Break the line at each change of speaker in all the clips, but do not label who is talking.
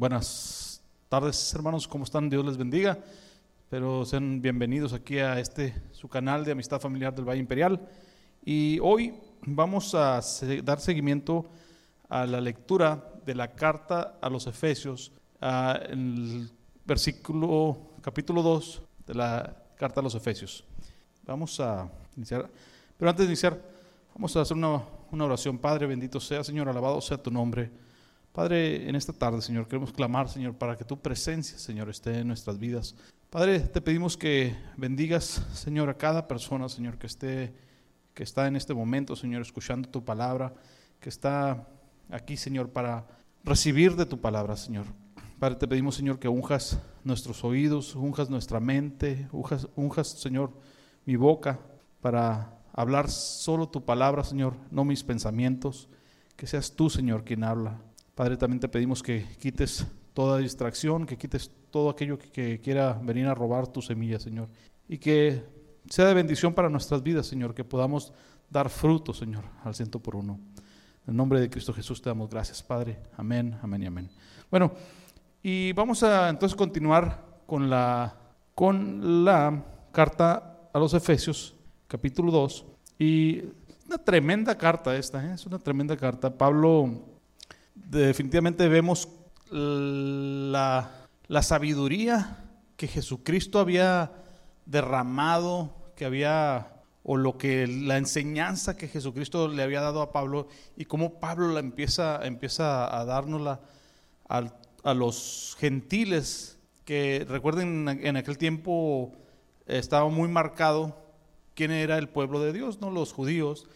Buenas tardes, hermanos, ¿cómo están? Dios les bendiga. Pero sean bienvenidos aquí a este su canal de Amistad Familiar del Valle Imperial. Y hoy vamos a dar seguimiento a la lectura de la carta a los Efesios, en el versículo capítulo 2 de la carta a los Efesios. Vamos a iniciar, pero antes de iniciar, vamos a hacer una, una oración. Padre, bendito sea, Señor, alabado sea tu nombre. Padre, en esta tarde, Señor, queremos clamar, Señor, para que tu presencia, Señor, esté en nuestras vidas. Padre, te pedimos que bendigas, Señor, a cada persona, Señor, que esté, que está en este momento, Señor, escuchando tu palabra, que está aquí, Señor, para recibir de tu palabra, Señor. Padre, te pedimos, Señor, que unjas nuestros oídos, unjas nuestra mente, unjas, unjas, Señor, mi boca para hablar solo tu palabra, Señor, no mis pensamientos. Que seas tú, Señor, quien habla. Padre, también te pedimos que quites toda distracción, que quites todo aquello que, quiera venir a robar tu semilla, Señor. Y que sea de bendición para nuestras vidas, Señor, que podamos dar fruto, Señor, al ciento por uno. En el nombre de Cristo Jesús te damos gracias, Padre. Amén, amén y amén. Bueno, y vamos a entonces continuar con la, con la carta a los Efesios, capítulo 2. Y una tremenda carta esta, ¿eh? es una tremenda carta. Pablo definitivamente vemos la, sabiduría que Jesucristo había derramado, que había, o lo que la enseñanza que Jesucristo le había dado a Pablo, y cómo Pablo la empieza, empieza a dárnosla a, a los gentiles, que recuerden en aquel tiempo estaba muy marcado quién era el pueblo de Dios, ¿no? Los judíos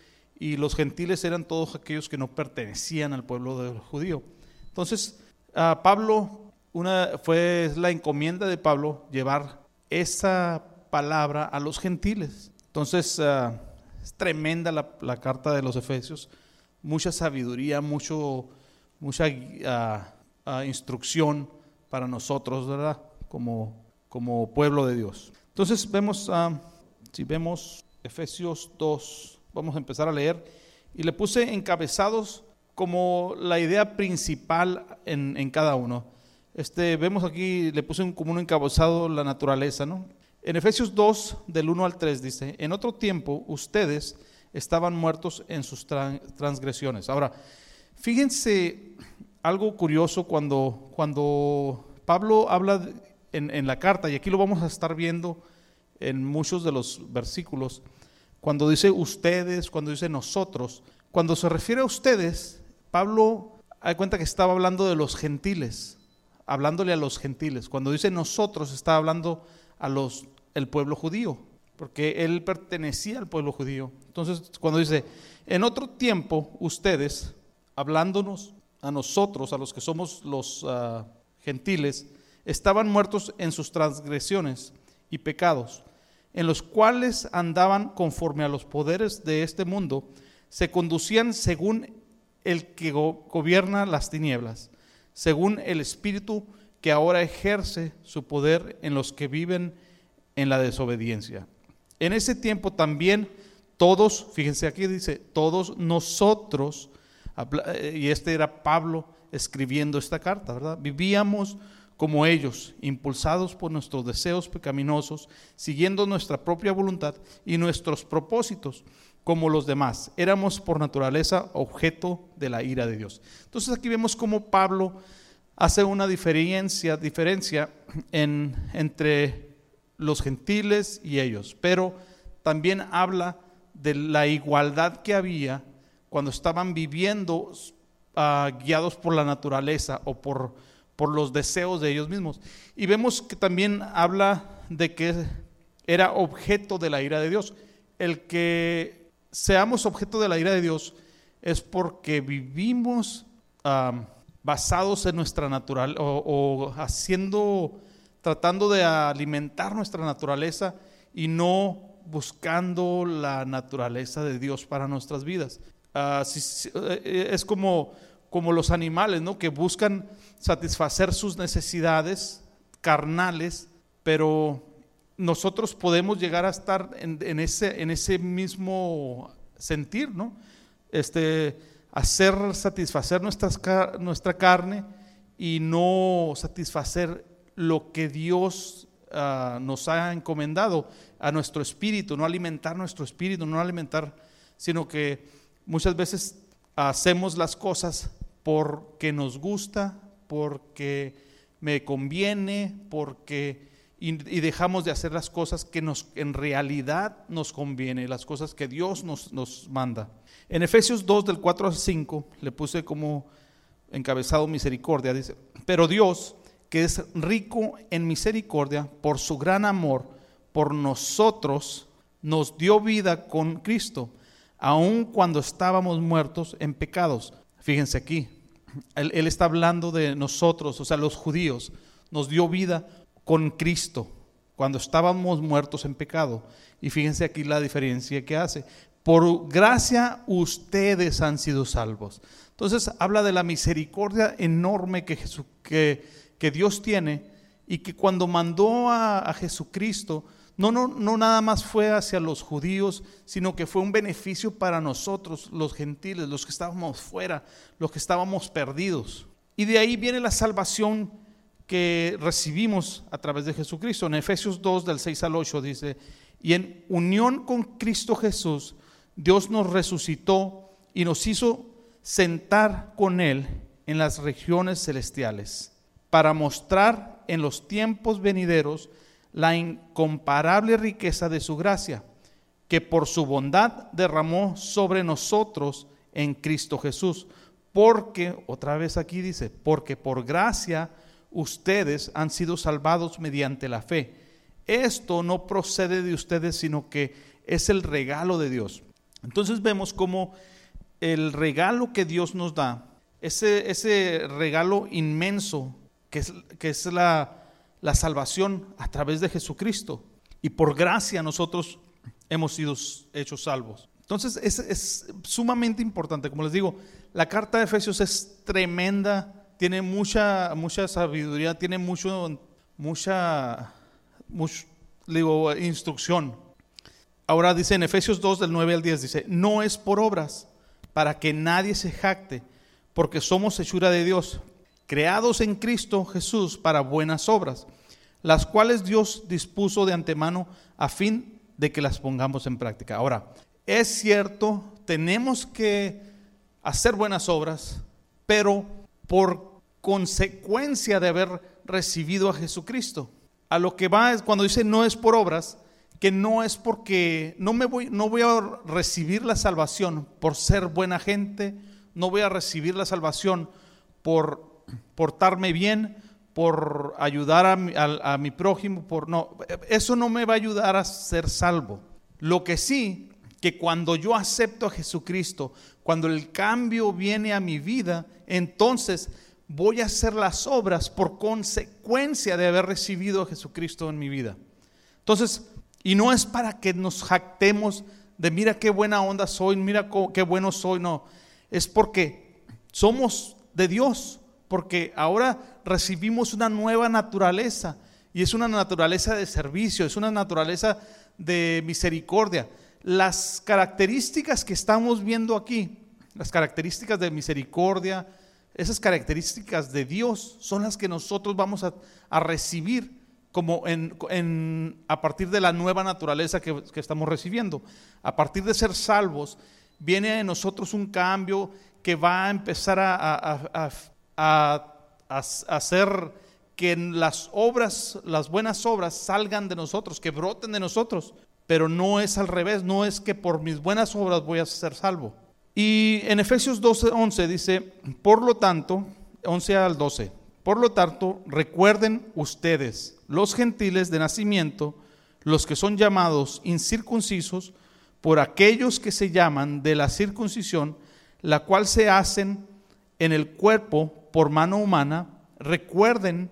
y los gentiles eran todos aquellos que no pertenecían al pueblo del judío. Entonces, a Pablo, una, fue la encomienda de Pablo llevar esa palabra a los gentiles. Entonces, ah, es tremenda la, carta de los Efesios, mucha sabiduría, mucho, mucha ah, ah, instrucción para nosotros, ¿verdad? Como, como pueblo de Dios. Entonces, vemos, si vemos Efesios 2, Vamos a empezar a leer. Y le puse encabezados como la idea principal en, cada uno. Este, vemos aquí, le puse como un encabezado la naturaleza, ¿no? En Efesios 2, del 1 al 3, dice, en otro tiempo ustedes estaban muertos en sus transgresiones. Ahora, fíjense algo curioso cuando, cuando Pablo habla en, en la carta, y aquí lo vamos a estar viendo en muchos de los versículos, cuando dice ustedes, cuando dice nosotros, cuando se refiere a ustedes, Pablo da cuenta que estaba hablando de los gentiles, hablándole a los gentiles. Cuando dice nosotros, está hablando a los el pueblo judío, porque él pertenecía al pueblo judío. Entonces, cuando dice, en otro tiempo ustedes, hablándonos a nosotros, a los que somos los ah, gentiles, estaban muertos en sus transgresiones y pecados en los cuales andaban conforme a los poderes de este mundo, se conducían según el que gobierna las tinieblas, según el espíritu que ahora ejerce su poder en los que viven en la desobediencia. En ese tiempo también todos, fíjense aquí dice, todos nosotros, y este era Pablo escribiendo esta carta, ¿verdad? Vivíamos como ellos, impulsados por nuestros deseos pecaminosos, siguiendo nuestra propia voluntad y nuestros propósitos, como los demás. Éramos por naturaleza objeto de la ira de Dios. Entonces aquí vemos cómo Pablo hace una diferencia, diferencia en, entre los gentiles y ellos, pero también habla de la igualdad que había cuando estaban viviendo ah, guiados por la naturaleza o por por los deseos de ellos mismos. Y vemos que también habla de que era objeto de la ira de Dios. El que seamos objeto de la ira de Dios es porque vivimos basados en nuestra natural o, haciendo, tratando de alimentar nuestra naturaleza y no buscando la naturaleza de Dios para nuestras vidas. Ah, eh, es como como los animales, ¿no? Que buscan satisfacer sus necesidades carnales, pero nosotros podemos llegar a estar en, ese, en ese mismo sentir, ¿no? Este, hacer satisfacer nuestra carne y no satisfacer lo que Dios ah, nos ha encomendado a nuestro espíritu, no alimentar nuestro espíritu, no alimentar, sino que muchas veces hacemos las cosas porque nos gusta, porque me conviene, porque y, dejamos de hacer las cosas que nos en realidad nos conviene, las cosas que Dios nos, nos manda. En Efesios 2 del 4 al 5 le puse como encabezado misericordia, dice, pero Dios, que es rico en misericordia, por su gran amor por nosotros, nos dio vida con Cristo, aun cuando estábamos muertos en pecados. Fíjense aquí, él, está hablando de nosotros, o sea, los judíos, nos dio vida con Cristo cuando estábamos muertos en pecado. Y fíjense aquí la diferencia que hace. Por gracia ustedes han sido salvos. Entonces habla de la misericordia enorme que, que, que Dios tiene y que cuando mandó a, a Jesucristo, no, no, no nada más fue hacia los judíos, sino que fue un beneficio para nosotros, los gentiles, los que estábamos fuera, los que estábamos perdidos. Y de ahí viene la salvación que recibimos a través de Jesucristo. En Efesios 2 del 6 al 8 dice, y en unión con Cristo Jesús, Dios nos resucitó y nos hizo sentar con Él en las regiones celestiales para mostrar en los tiempos venideros la incomparable riqueza de su gracia, que por su bondad derramó sobre nosotros en Cristo Jesús. Porque, otra vez aquí dice, porque por gracia, ustedes han sido salvados mediante la fe. Esto no procede de ustedes, sino que es el regalo de Dios. Entonces vemos como el regalo que Dios nos da, ese, ese regalo inmenso que es, que es la, la salvación a través de Jesucristo. Y por gracia nosotros hemos sido hechos salvos. Entonces es, sumamente importante, como les digo, la carta de Efesios es tremenda tiene mucha, mucha sabiduría, tiene mucho, mucha, digo, instrucción. Ahora dice en Efesios 2 del 9 al 10, dice, no es por obras para que nadie se jacte, porque somos hechura de Dios, creados en Cristo Jesús para buenas obras, las cuales Dios dispuso de antemano a fin de que las pongamos en práctica. Ahora, es cierto, tenemos que hacer buenas obras, pero por consecuencia de haber recibido a Jesucristo. A lo que va es cuando dice no es por obras, que no es porque no me voy no voy a recibir la salvación por ser buena gente, no voy a recibir la salvación por portarme bien, por ayudar a mi, prójimo, por no, eso no me va a ayudar a ser salvo. Lo que sí que cuando yo acepto a Jesucristo, cuando el cambio viene a mi vida, entonces voy a hacer las obras por consecuencia de haber recibido a Jesucristo en mi vida. Entonces, y no es para que nos jactemos de mira qué buena onda soy, mira qué bueno soy, no. Es porque somos de Dios, porque ahora recibimos una nueva naturaleza y es una naturaleza de servicio, es una naturaleza de misericordia. Las características que estamos viendo aquí, las características de misericordia, esas características de Dios son las que nosotros vamos a, recibir como a partir de la nueva naturaleza que, estamos recibiendo. A partir de ser salvos, viene en nosotros un cambio que va a empezar a, hacer que las obras, las buenas obras salgan de nosotros, que broten de nosotros. Pero no es al revés, no es que por mis buenas obras voy a ser salvo. Y en Efesios 12, 11 dice, por lo tanto, 11 al 12, por lo tanto, recuerden ustedes, los gentiles de nacimiento, los que son llamados incircuncisos, por aquellos que se llaman de la circuncisión, la cual se hacen en el cuerpo por mano humana, recuerden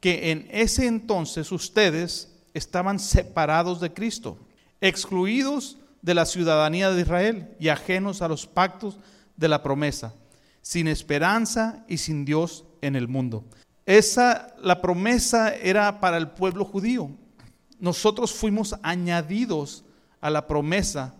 que en ese entonces ustedes estaban separados de Cristo, excluidos de la ciudadanía de Israel y ajenos a los pactos de la promesa, sin esperanza y sin Dios en el mundo. Esa la promesa era para el pueblo judío. Nosotros fuimos añadidos a la promesa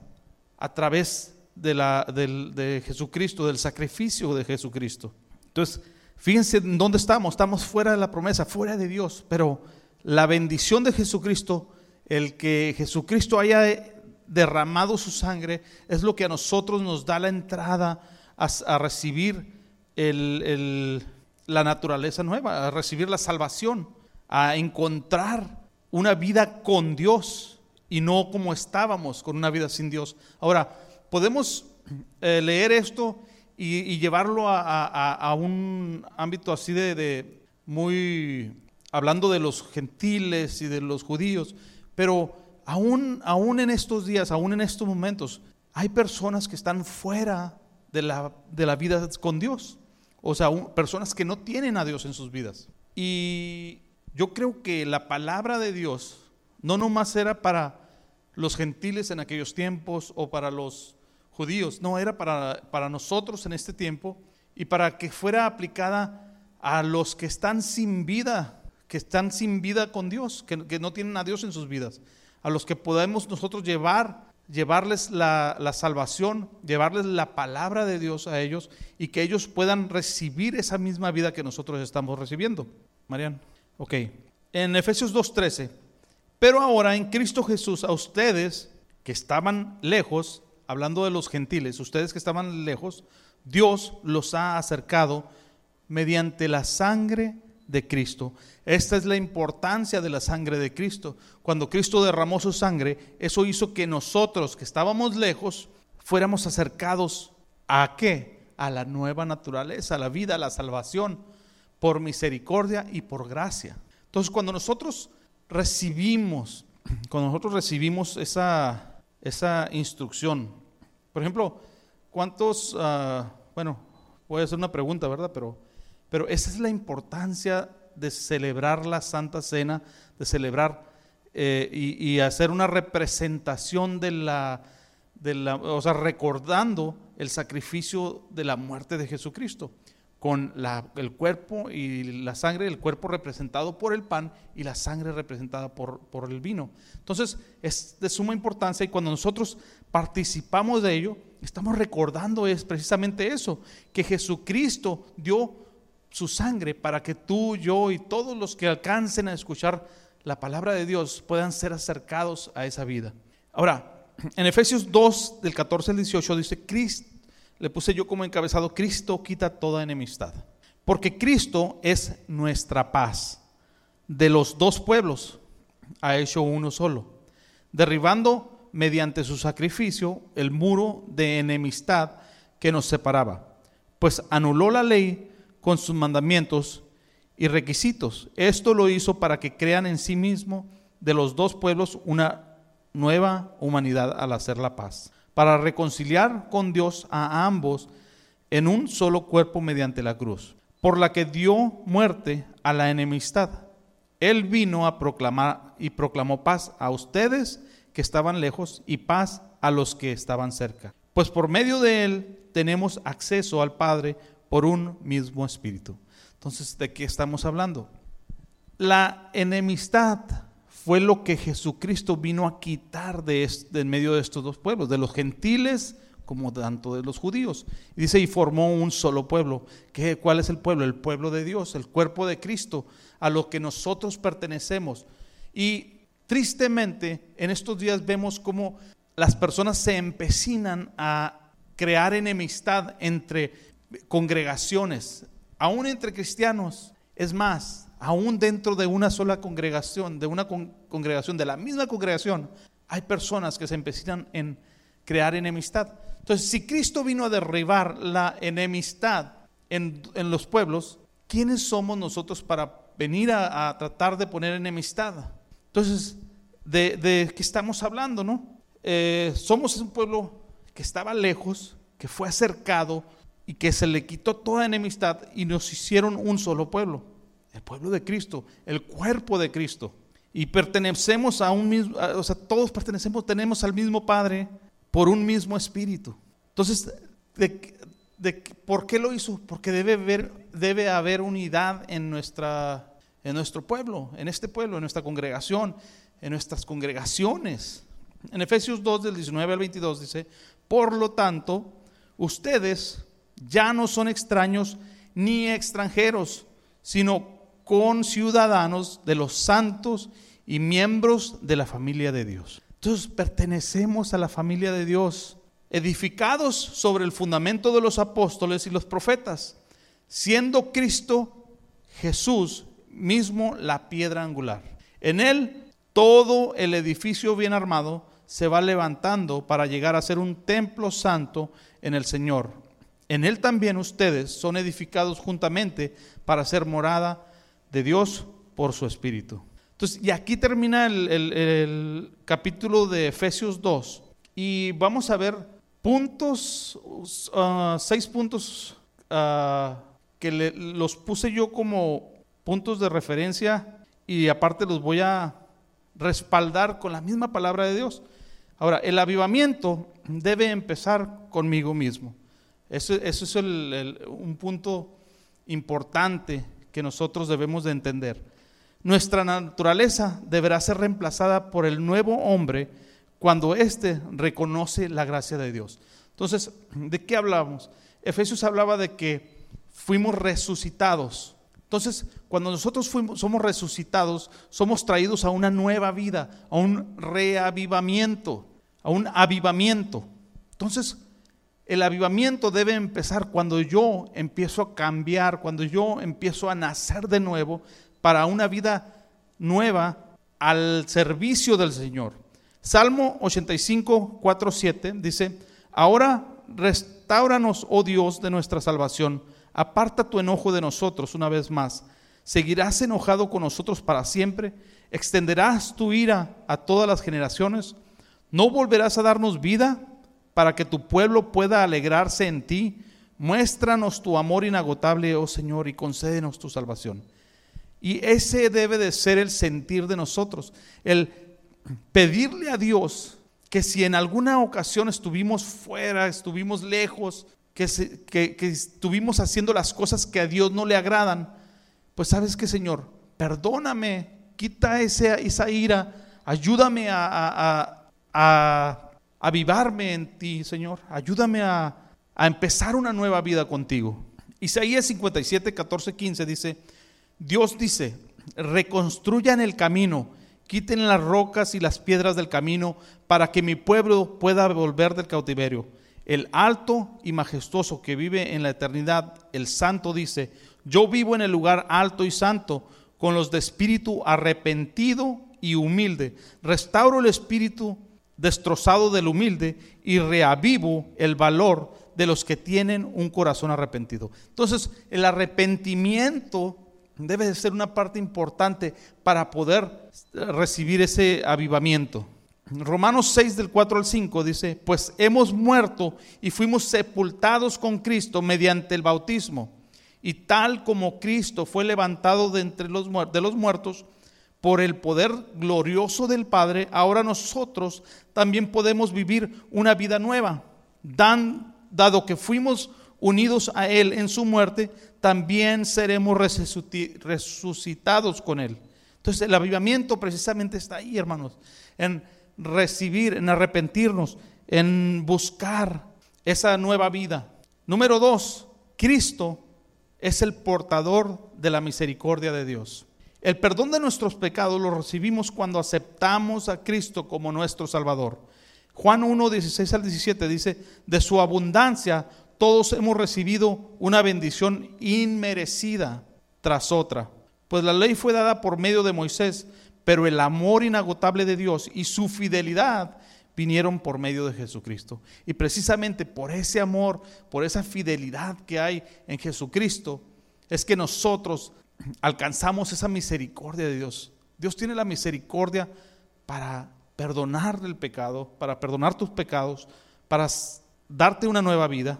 a través de, la, de Jesucristo, del sacrificio de Jesucristo. Entonces, Fíjense en dónde estamos, estamos fuera de la promesa, fuera de Dios, pero la bendición de Jesucristo, el que Jesucristo haya derramado su sangre, es lo que a nosotros nos da la entrada a, recibir la naturaleza nueva, a recibir la salvación, a encontrar una vida con Dios y no como estábamos con una vida sin Dios. Ahora, podemos eh, leer esto y, llevarlo a, un ámbito así de, muy, hablando de los gentiles y de los judíos, pero aún, aún en estos días, aún en estos momentos, hay personas que están fuera de la, de la vida con Dios. O sea, personas que no tienen a Dios en sus vidas. Y yo creo que la palabra de Dios no nomás era para los gentiles en aquellos tiempos o para los judíos, no, era para, para nosotros en este tiempo y para que fuera aplicada a los que están sin vida, que están sin vida con Dios, que, no tienen a Dios en sus vidas, a los que podemos nosotros llevar, llevarles la, la salvación, llevarles la palabra de Dios a ellos y que ellos puedan recibir esa misma vida que nosotros estamos recibiendo. Marian, ok. En Efesios 2.13 pero ahora en Cristo Jesús, a ustedes que estaban lejos, hablando de los gentiles, ustedes que estaban lejos, Dios los ha acercado mediante la sangre de Cristo. Esta es la importancia de la sangre de Cristo. Cuando Cristo derramó su sangre, eso hizo que nosotros que estábamos lejos fuéramos acercados a qué? A la nueva naturaleza, a la vida, a la salvación, por misericordia y por gracia. Entonces, cuando nosotros recibimos, cuando nosotros recibimos esa, esa instrucción, por ejemplo, ¿cuántos, uh, bueno, puede ser una pregunta, ¿verdad? Pero, pero esa es la importancia de celebrar la Santa Cena, de celebrar eh, y, y, hacer una representación de la, de la, o sea, recordando el sacrificio de la muerte de Jesucristo con el cuerpo y la sangre, el cuerpo representado por el pan y la sangre representada por, por el vino. Entonces es de suma importancia y cuando nosotros participamos de ello, estamos recordando es precisamente eso, que Jesucristo dio su sangre para que tú, yo y todos los que alcancen a escuchar la palabra de Dios puedan ser acercados a esa vida. Ahora, en Efesios 2, del 14 al 18 dice, Cristo le puse yo como encabezado, Cristo quita toda enemistad. Porque Cristo es nuestra paz. De los dos pueblos ha hecho uno solo, derribando mediante su sacrificio el muro de enemistad que nos separaba, pues anuló la ley con sus mandamientos y requisitos. Esto lo hizo para que crean en sí mismo de los dos pueblos una nueva humanidad al hacer la paz para reconciliar con Dios a ambos en un solo cuerpo mediante la cruz, por la que dio muerte a la enemistad. Él vino a proclamar y proclamó paz a ustedes que estaban lejos y paz a los que estaban cerca. Pues por medio de él tenemos acceso al Padre por un mismo espíritu. Entonces, ¿de qué estamos hablando? La enemistad fue lo que Jesucristo vino a quitar de, en medio de estos dos pueblos, de los gentiles como tanto de los judíos. Y dice, y formó un solo pueblo. ¿Qué, ¿Cuál es el pueblo? El pueblo de Dios, el cuerpo de Cristo, a lo que nosotros pertenecemos. Y tristemente, en estos días vemos cómo las personas se empecinan a crear enemistad entre congregaciones, aún entre cristianos. Es más, aún dentro de una sola congregación, de una congregación, de la misma congregación, hay personas que se empeñan en crear enemistad. Entonces, si Cristo vino a derribar la enemistad en, los pueblos, ¿quiénes somos nosotros para venir a, tratar de poner enemistad? Entonces, ¿de, qué estamos hablando, no? Eh, somos un pueblo que estaba lejos, que fue acercado y que se le quitó toda enemistad y nos hicieron un solo pueblo el pueblo de Cristo, el cuerpo de Cristo. Y pertenecemos a un mismo, o sea, todos pertenecemos, tenemos al mismo Padre por un mismo Espíritu. Entonces, de, ¿por qué lo hizo? Porque debe haber, debe haber unidad en, nuestra, en nuestro pueblo, en este pueblo, en nuestra congregación, en nuestras congregaciones. En Efesios 2, del 19 al 22 dice, por lo tanto, ustedes ya no son extraños ni extranjeros, sino con ciudadanos de los santos y miembros de la familia de Dios. Entonces pertenecemos a la familia de Dios, edificados sobre el fundamento de los apóstoles y los profetas, siendo Cristo Jesús mismo la piedra angular. En él todo el edificio bien armado se va levantando para llegar a ser un templo santo en el Señor. En él también ustedes son edificados juntamente para ser morada de Dios por su Espíritu. Entonces, y aquí termina el, capítulo de Efesios 2 y vamos a ver puntos, uh, seis puntos uh, que los puse yo como puntos de referencia y aparte los voy a respaldar con la misma palabra de Dios. Ahora, el avivamiento debe empezar conmigo mismo. Eso, eso es un punto importante que nosotros debemos de entender. Nuestra naturaleza deberá ser reemplazada por el nuevo hombre cuando éste reconoce la gracia de Dios. Entonces, ¿de qué hablamos? Efesios hablaba de que fuimos resucitados. Entonces, cuando nosotros fuimos, somos resucitados, somos traídos a una nueva vida, a un reavivamiento, a un avivamiento. Entonces, el avivamiento debe empezar cuando yo empiezo a cambiar, cuando yo empiezo a nacer de nuevo para una vida nueva al servicio del Señor. Salmo 85, 4, 7 dice, ahora restauranos, oh Dios, de nuestra salvación, aparta tu enojo de nosotros una vez más. ¿Seguirás enojado con nosotros para siempre? ¿Extenderás tu ira a todas las generaciones? ¿No volverás a darnos vida? Para que tu pueblo pueda alegrarse en ti. Muéstranos tu amor inagotable, oh Señor, y concédenos tu salvación. Y ese debe de ser el sentir de nosotros, el pedirle a Dios que si en alguna ocasión estuvimos fuera, estuvimos lejos, que, estuvimos haciendo las cosas que a Dios no le agradan, pues sabes que Señor, perdóname, quita esa ira, ayúdame a avivarme en ti, Señor. Ayúdame a, empezar una nueva vida contigo. Isaías 57, 14, 15 dice, Dios dice, reconstruyan el camino, quiten las rocas y las piedras del camino para que mi pueblo pueda volver del cautiverio. El alto y majestuoso que vive en la eternidad, el santo dice, yo vivo en el lugar alto y santo, con los de espíritu arrepentido y humilde. Restauro el espíritu destrozado del humilde y reavivo el valor de los que tienen un corazón arrepentido. Entonces, el arrepentimiento debe de ser una parte importante para poder recibir ese avivamiento. Romanos 6 del 4 al 5 dice, pues hemos muerto y fuimos sepultados con Cristo mediante el bautismo. Y tal como Cristo fue levantado de entre de los muertos, por el poder glorioso del Padre, ahora nosotros también podemos vivir una vida nueva. Dan, dado que fuimos unidos a Él en su muerte, también seremos resucitados con Él. Entonces el avivamiento precisamente está ahí, hermanos, en recibir, en arrepentirnos, en buscar esa nueva vida. Número dos, Cristo es el portador de la misericordia de Dios. El perdón de nuestros pecados lo recibimos cuando aceptamos a Cristo como nuestro Salvador. Juan 1, 16 al 17 dice, de su abundancia todos hemos recibido una bendición inmerecida tras otra. Pues la ley fue dada por medio de Moisés, pero el amor inagotable de Dios y su fidelidad vinieron por medio de Jesucristo. Y precisamente por ese amor, por esa fidelidad que hay en Jesucristo, es que nosotros alcanzamos esa misericordia de Dios. Dios tiene la misericordia para perdonar el pecado, para perdonar tus pecados, para darte una nueva vida.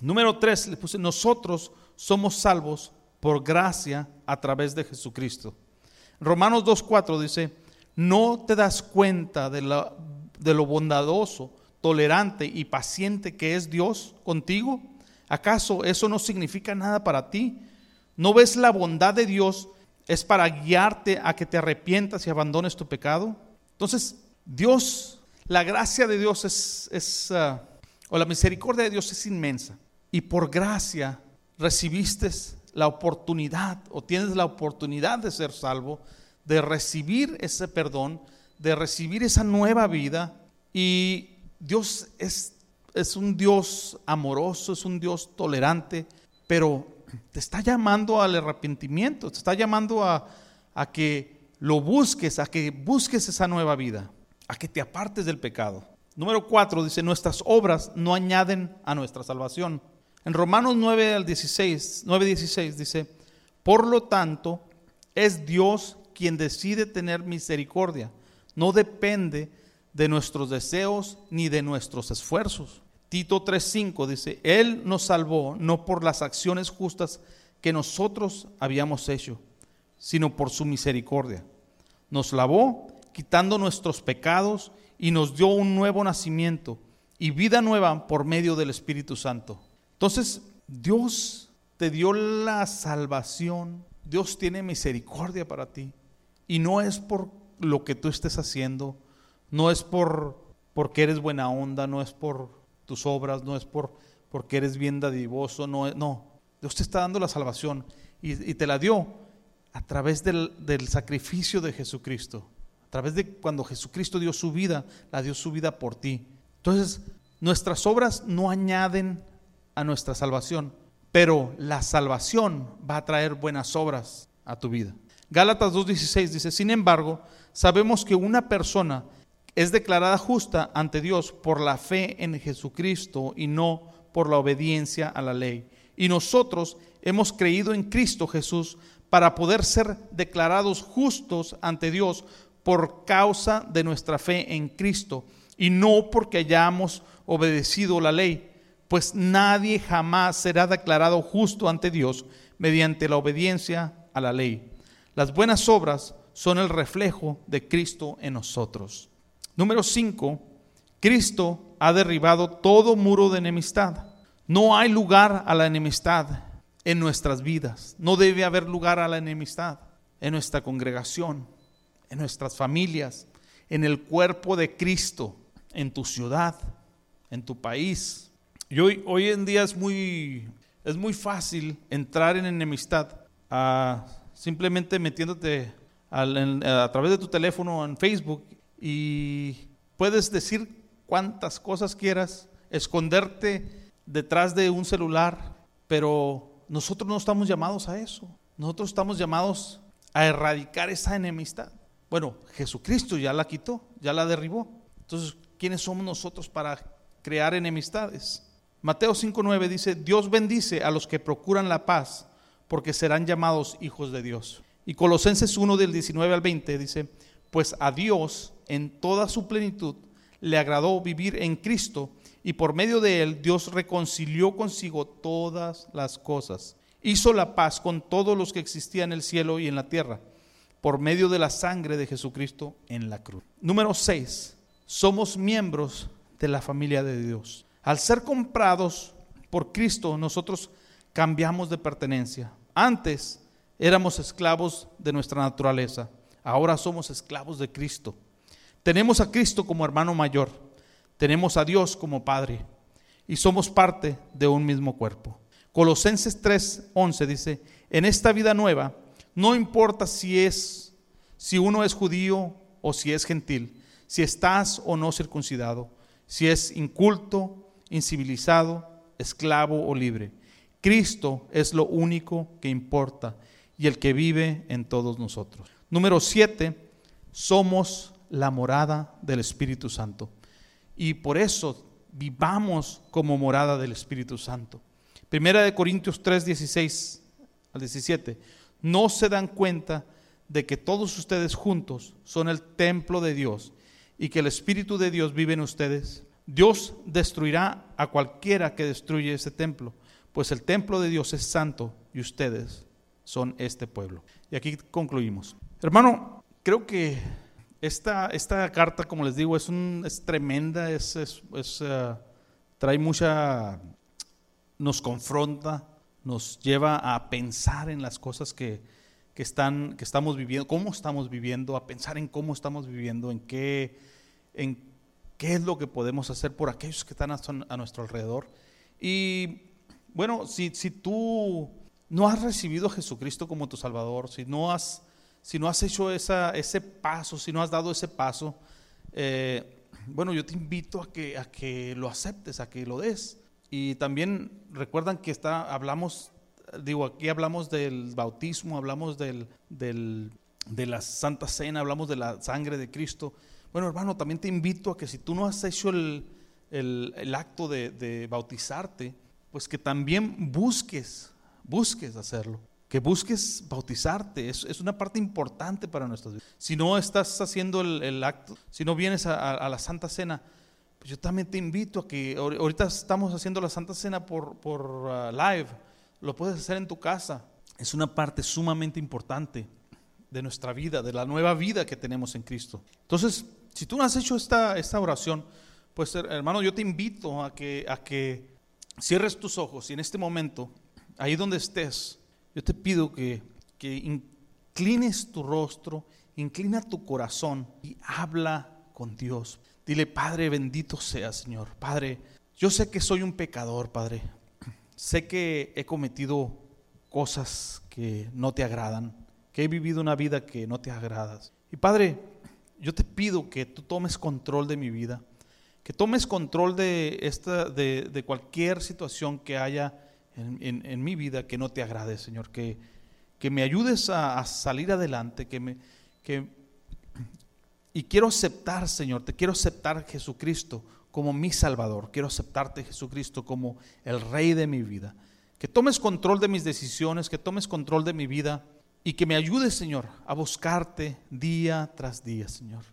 Número tres, le puse, nosotros somos salvos por gracia a través de Jesucristo. Romanos 2.4 dice, ¿no te das cuenta de, la, de lo bondadoso, tolerante y paciente que es Dios contigo? ¿Acaso eso no significa nada para ti? ¿No ves la bondad de Dios es para guiarte a que te arrepientas y abandones tu pecado? Entonces, Dios, la gracia de Dios es, uh, o la misericordia de Dios es inmensa. Y por gracia recibiste la oportunidad o tienes la oportunidad de ser salvo, de recibir ese perdón, de recibir esa nueva vida. Y Dios es, es un Dios amoroso, es un Dios tolerante, pero te está llamando al arrepentimiento, te está llamando a, que lo busques, a que busques esa nueva vida, a que te apartes del pecado. Número cuatro dice, nuestras obras no añaden a nuestra salvación. En Romanos 9 al 16, 9, 16 dice, por lo tanto, es Dios quien decide tener misericordia. No depende de nuestros deseos ni de nuestros esfuerzos. Tito 3:5 dice, Él nos salvó no por las acciones justas que nosotros habíamos hecho, sino por su misericordia. Nos lavó quitando nuestros pecados y nos dio un nuevo nacimiento y vida nueva por medio del Espíritu Santo. Entonces, Dios te dio la salvación, Dios tiene misericordia para ti. Y no es por lo que tú estés haciendo, no es por porque eres buena onda, no es por tus obras, no es por porque eres bien dadivoso, no, no. Dios te está dando la salvación y, te la dio a través del, del sacrificio de Jesucristo. A través de cuando Jesucristo dio su vida, la dio su vida por ti. Entonces, nuestras obras no añaden a nuestra salvación, pero la salvación va a traer buenas obras a tu vida. Gálatas 2.16 dice, sin embargo, sabemos que una persona es declarada justa ante Dios por la fe en Jesucristo y no por la obediencia a la ley. Y nosotros hemos creído en Cristo Jesús para poder ser declarados justos ante Dios por causa de nuestra fe en Cristo y no porque hayamos obedecido la ley, pues nadie jamás será declarado justo ante Dios mediante la obediencia a la ley. Las buenas obras son el reflejo de Cristo en nosotros. Número 5. Cristo ha derribado todo muro de enemistad. No hay lugar a la enemistad en nuestras vidas. No debe haber lugar a la enemistad en nuestra congregación en nuestras familias, en el cuerpo de Cristo, en tu ciudad, en tu país. Y hoy, en día es muy, es muy fácil entrar en enemistad simplemente metiéndote a través de tu teléfono en Facebook y puedes decir cuantas cosas quieras, esconderte detrás de un celular, pero nosotros no estamos llamados a eso. Nosotros estamos llamados a erradicar esa enemistad. Bueno, Jesucristo ya la quitó, ya la derribó. Entonces, ¿quiénes somos nosotros para crear enemistades? Mateo 5.9 dice, Dios bendice a los que procuran la paz, porque serán llamados hijos de Dios. Y Colosenses 1 del 19 al 20 dice, pues a Dios en toda su plenitud le agradó vivir en Cristo, y por medio de él Dios reconcilió consigo todas las cosas. Hizo la paz con todos los que existían en el cielo y en la tierra por medio de la sangre de Jesucristo en la cruz. Número 6. Somos miembros de la familia de Dios. Al ser comprados por Cristo, nosotros cambiamos de pertenencia. Antes éramos esclavos de nuestra naturaleza, ahora somos esclavos de Cristo. Tenemos a Cristo como hermano mayor, tenemos a Dios como Padre y somos parte de un mismo cuerpo. Colosenses 3:11 dice, en esta vida nueva, no importa si es si uno es judío o si es gentil, si estás o no circuncidado, si es inculto, incivilizado, esclavo o libre. Cristo es lo único que importa y el que vive en todos nosotros. Número siete, somos la morada del Espíritu Santo. Y por eso vivamos como morada del Espíritu Santo. Primera de Corintios 3, 16 al 17 no se dan cuenta de que todos ustedes juntos son el templo de Dios y que el Espíritu de Dios vive en ustedes. Dios destruirá a cualquiera que destruye ese templo, pues el templo de Dios es santo y ustedes son este pueblo. Y aquí concluimos. Hermano, creo que esta, esta carta, como les digo, es, un, es tremenda, es, eh, trae mucha, nos confronta, nos lleva a pensar en las cosas que, están, que estamos viviendo, cómo estamos viviendo, a pensar en cómo estamos viviendo, en qué, en qué es lo que podemos hacer por aquellos que están a, nuestro alrededor. Y bueno, si, si tú no has recibido a Jesucristo como tu Salvador, si no has, si no has hecho ese paso, si no has dado ese paso, eh, bueno, yo te invito a que, a que lo aceptes, a que lo des. Y también recuerdan que está, hablamos, digo, aquí hablamos del bautismo, hablamos del, del, de la Santa Cena, hablamos de la sangre de Cristo. Bueno, hermano, también te invito a que si tú no has hecho el, el, el acto de, de bautizarte, pues que también busques, busques hacerlo que busques bautizarte. Es, una parte importante para nuestras vidas. Si no estás haciendo el, acto, si no vienes a, a, la Santa Cena, pues yo también te invito a que ahorita estamos haciendo la Santa Cena por, por uh, live, lo puedes hacer en tu casa. Es una parte sumamente importante de nuestra vida, de la nueva vida que tenemos en Cristo. Entonces, si tú no has hecho esta, esta oración, pues hermano, yo te invito a que, a que cierres tus ojos y en este momento, ahí donde estés, yo te pido que, que inclines tu rostro, inclina tu corazón y habla con Dios. Dile, Padre, bendito sea, Señor. Padre, yo sé que soy un pecador, Padre. Sé que he cometido cosas que no te agradan, que he vivido una vida que no te agradas. Y Padre, yo te pido que tú tomes control de mi vida, que tomes control de, esta, de, de cualquier situación que haya en, mi vida que no te agrade, Señor, que, que me ayudes a, salir adelante, que me, que, y quiero aceptar, Señor, te quiero aceptar Jesucristo como mi Salvador, quiero aceptarte Jesucristo como el Rey de mi vida, que tomes control de mis decisiones, que tomes control de mi vida y que me ayudes, Señor, a buscarte día tras día, Señor.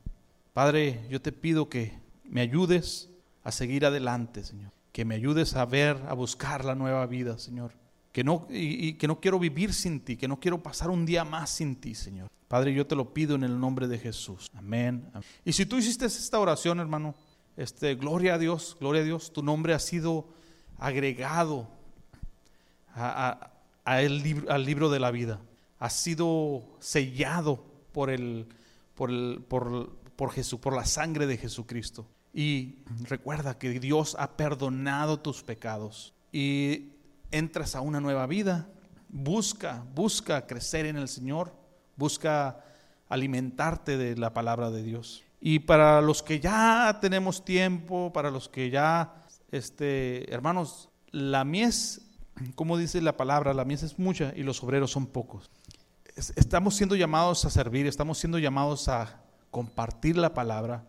Padre, yo te pido que me ayudes a seguir adelante, Señor que me ayudes a ver, a buscar la nueva vida, Señor. Que no, y, que no quiero vivir sin ti, que no quiero pasar un día más sin ti, Señor. Padre, yo te lo pido en el nombre de Jesús. Amén. Y si tú hiciste esta oración, hermano, este, gloria a Dios, gloria a Dios, tu nombre ha sido agregado al libro de la vida. Ha sido sellado por, el, por, por, por Jesús, por la sangre de Jesucristo. Y recuerda que Dios ha perdonado tus pecados y entras a una nueva vida. Busca, busca crecer en el Señor, busca alimentarte de la palabra de Dios. Y para los que ya tenemos tiempo, para los que ya, este, hermanos, la mies, como dice la palabra, la mies es mucha y los obreros son pocos. Estamos siendo llamados a servir, estamos siendo llamados a compartir la palabra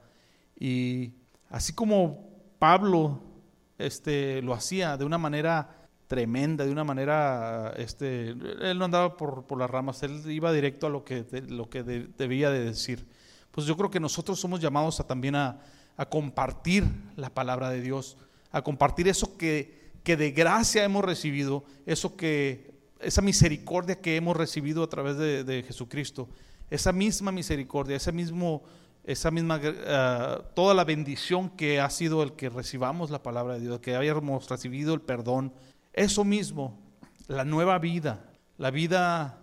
y Así como Pablo este, lo hacía de una manera tremenda, de una manera, este, él no andaba por, por las ramas, él iba directo a lo que, lo que debía de decir. Pues yo creo que nosotros somos llamados también a, a, compartir la palabra de Dios, a compartir eso que, que de gracia hemos recibido, eso que, esa misericordia que hemos recibido a través de, de Jesucristo, esa misma misericordia, ese mismo esa misma, uh, toda la bendición que ha sido el que recibamos la palabra de Dios, que hayamos recibido el perdón, eso mismo, la nueva vida, la vida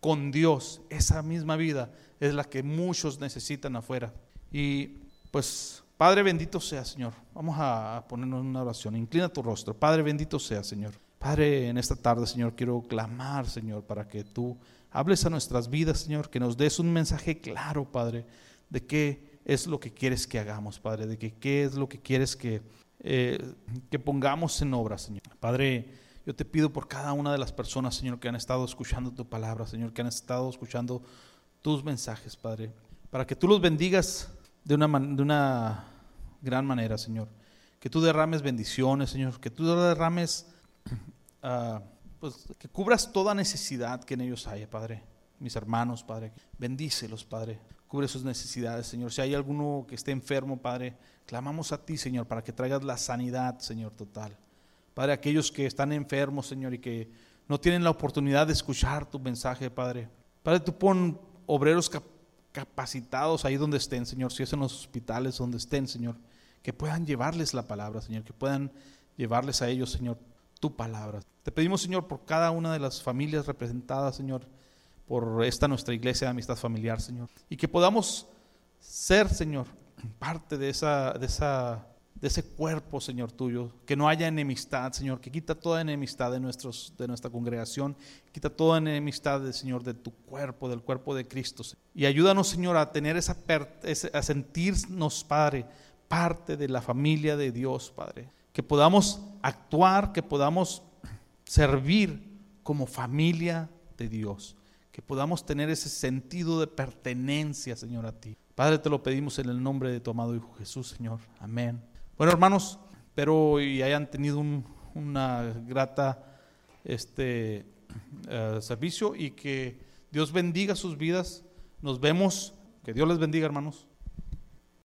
con Dios, esa misma vida es la que muchos necesitan afuera. Y pues, Padre bendito sea, Señor. Vamos a ponernos una oración. Inclina tu rostro. Padre bendito sea, Señor. Padre, en esta tarde, Señor, quiero clamar, Señor, para que tú hables a nuestras vidas, Señor, que nos des un mensaje claro, Padre de qué es lo que quieres que hagamos, Padre, de que qué es lo que quieres que, eh, que pongamos en obra, Señor. Padre, yo te pido por cada una de las personas, Señor, que han estado escuchando tu palabra, Señor, que han estado escuchando tus mensajes, Padre, para que tú los bendigas de una, de una gran manera, Señor. Que tú derrames bendiciones, Señor, que tú derrames, uh, pues, que cubras toda necesidad que en ellos haya, Padre. Mis hermanos, Padre, bendícelos, Padre. Cubre sus necesidades, Señor. Si hay alguno que esté enfermo, Padre, clamamos a ti, Señor, para que traigas la sanidad, Señor, total. Padre, aquellos que están enfermos, Señor, y que no tienen la oportunidad de escuchar tu mensaje, Padre. Padre, tú pon obreros capacitados ahí donde estén, Señor, si es en los hospitales donde estén, Señor, que puedan llevarles la palabra, Señor, que puedan llevarles a ellos, Señor, tu palabra. Te pedimos, Señor, por cada una de las familias representadas, Señor, por esta nuestra iglesia de amistad familiar, Señor. Y que podamos ser, Señor, parte de esa, de esa, de ese cuerpo, Señor tuyo, que no haya enemistad, Señor, que quita toda enemistad de, nuestros, de nuestra congregación, quita toda enemistad, Señor, de tu cuerpo, del cuerpo de Cristo. Y ayúdanos, Señor, a tener esa, a sentirnos, Padre, parte de la familia de Dios, Padre. Que podamos actuar, que podamos servir como familia de Dios. Que podamos tener ese sentido de pertenencia, Señor, a ti. Padre, te lo pedimos en el nombre de tu amado Hijo Jesús, Señor. Amén. Bueno, hermanos, espero y hayan tenido un, una grata este, eh, servicio y que Dios bendiga sus vidas. Nos vemos. Que Dios les bendiga, hermanos.